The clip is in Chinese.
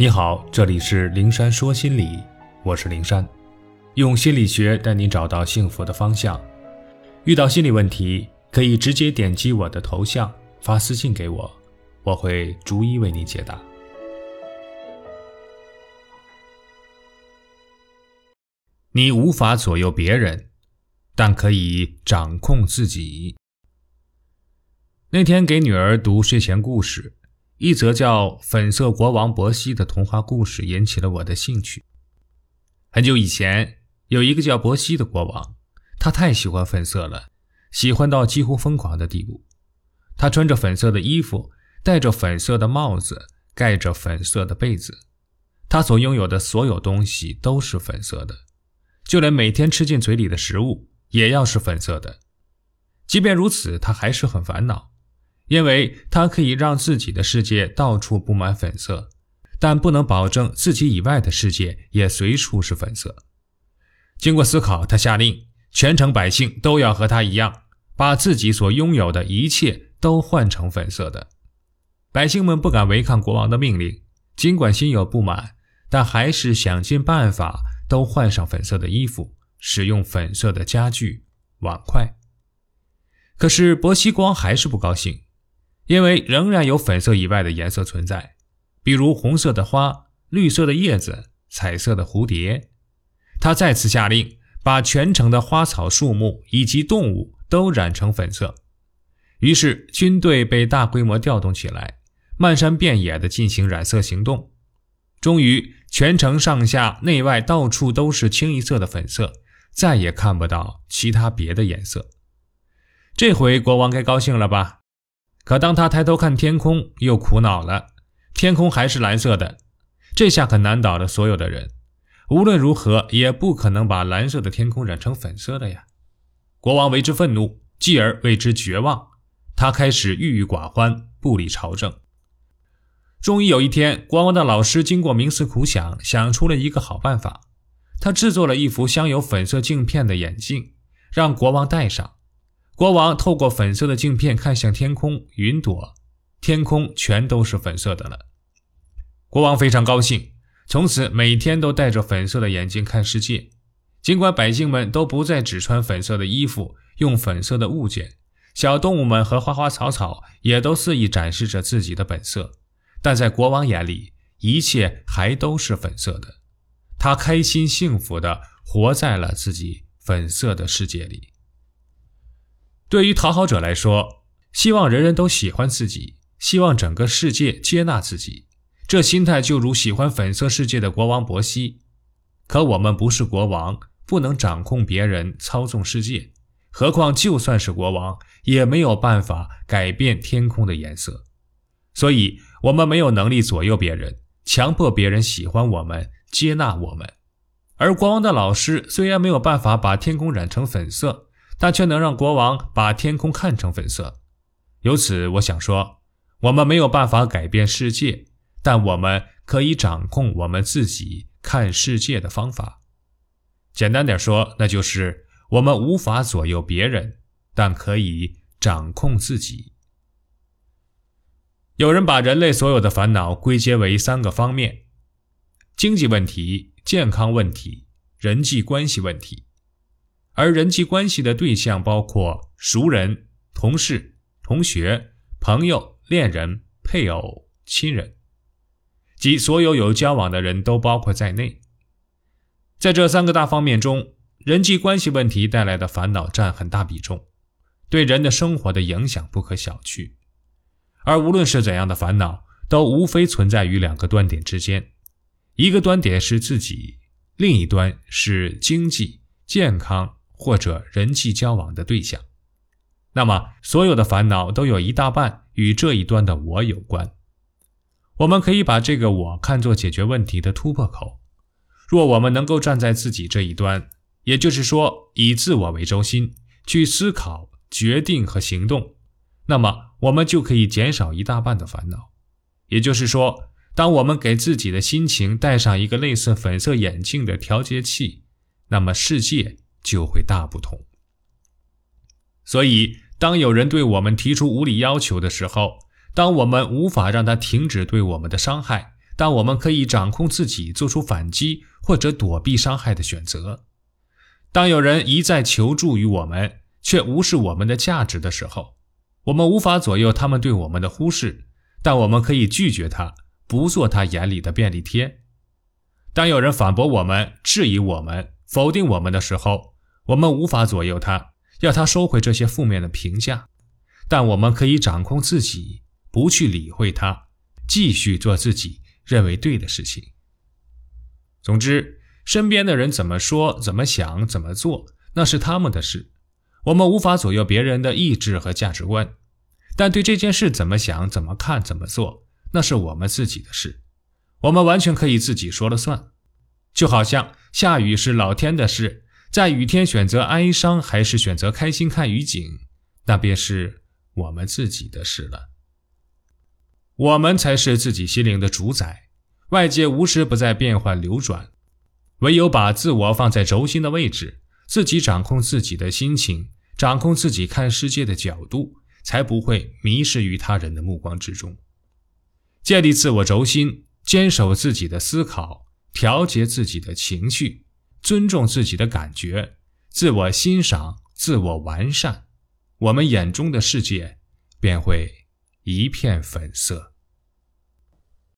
你好，这里是灵山说心理，我是灵山，用心理学带你找到幸福的方向。遇到心理问题，可以直接点击我的头像发私信给我，我会逐一为你解答。你无法左右别人，但可以掌控自己。那天给女儿读睡前故事，一则叫《粉色国王伯希》的童话故事引起了我的兴趣。很久以前，有一个叫伯希的国王，他太喜欢粉色了，喜欢到几乎疯狂的地步。他穿着粉色的衣服，戴着粉色的帽子，盖着粉色的被子，他所拥有的所有东西都是粉色的。就连每天吃进嘴里的食物也要是粉色的。即便如此，他还是很烦恼，因为他可以让自己的世界到处布满粉色，但不能保证自己以外的世界也随处是粉色。经过思考，他下令全城百姓都要和他一样，把自己所拥有的一切都换成粉色的。百姓们不敢违抗国王的命令，尽管心有不满，但还是想尽办法。都换上粉色的衣服，使用粉色的家具、碗筷。可是伯希光还是不高兴，因为仍然有粉色以外的颜色存在，比如红色的花、绿色的叶子、彩色的蝴蝶。他再次下令，把全城的花草树木以及动物都染成粉色。于是军队被大规模调动起来，漫山遍野地进行染色行动。终于，全城上下内外到处都是清一色的粉色，再也看不到其他别的颜色。这回国王该高兴了吧？可当他抬头看天空，又苦恼了。天空还是蓝色的，这下可难倒了所有的人。无论如何，也不可能把蓝色的天空染成粉色的呀！国王为之愤怒，继而为之绝望。他开始郁郁寡欢，不理朝政。终于有一天，国王的老师经过冥思苦想，想出了一个好办法。他制作了一副镶有粉色镜片的眼镜，让国王戴上。国王透过粉色的镜片看向天空、云朵，天空全都是粉色的了。国王非常高兴，从此每天都戴着粉色的眼镜看世界。尽管百姓们都不再只穿粉色的衣服，用粉色的物件，小动物们和花花草草也都肆意展示着自己的本色。但在国王眼里，一切还都是粉色的。他开心幸福地活在了自己粉色的世界里。对于讨好者来说，希望人人都喜欢自己，希望整个世界接纳自己，这心态就如喜欢粉色世界的国王伯希。可我们不是国王，不能掌控别人、操纵世界。何况就算是国王，也没有办法改变天空的颜色。所以，我们没有能力左右别人，强迫别人喜欢我们、接纳我们。而国王的老师虽然没有办法把天空染成粉色，但却能让国王把天空看成粉色。由此，我想说，我们没有办法改变世界，但我们可以掌控我们自己看世界的方法。简单点说，那就是我们无法左右别人，但可以掌控自己。有人把人类所有的烦恼归结为三个方面：经济问题、健康问题、人际关系问题。而人际关系的对象包括熟人、同事、同学、朋友、恋人、配偶、亲人，即所有有交往的人都包括在内。在这三个大方面中，人际关系问题带来的烦恼占很大比重，对人的生活的影响不可小觑。而无论是怎样的烦恼，都无非存在于两个端点之间，一个端点是自己，另一端是经济、健康或者人际交往的对象。那么，所有的烦恼都有一大半与这一端的我有关。我们可以把这个我看作解决问题的突破口。若我们能够站在自己这一端，也就是说，以自我为中心去思考、决定和行动。那么我们就可以减少一大半的烦恼，也就是说，当我们给自己的心情戴上一个类似粉色眼镜的调节器，那么世界就会大不同。所以，当有人对我们提出无理要求的时候，当我们无法让他停止对我们的伤害，但我们可以掌控自己，做出反击或者躲避伤害的选择。当有人一再求助于我们，却无视我们的价值的时候，我们无法左右他们对我们的忽视，但我们可以拒绝他，不做他眼里的便利贴。当有人反驳我们、质疑我们、否定我们的时候，我们无法左右他，要他收回这些负面的评价，但我们可以掌控自己，不去理会他，继续做自己。认为对的事情。总之，身边的人怎么说、怎么想、怎么做，那是他们的事，我们无法左右别人的意志和价值观。但对这件事怎么想、怎么看、怎么做，那是我们自己的事，我们完全可以自己说了算。就好像下雨是老天的事，在雨天选择哀伤还是选择开心看雨景，那便是我们自己的事了。我们才是自己心灵的主宰，外界无时不在变换流转，唯有把自我放在轴心的位置，自己掌控自己的心情，掌控自己看世界的角度，才不会迷失于他人的目光之中。建立自我轴心，坚守自己的思考，调节自己的情绪，尊重自己的感觉，自我欣赏，自我完善，我们眼中的世界便会一片粉色。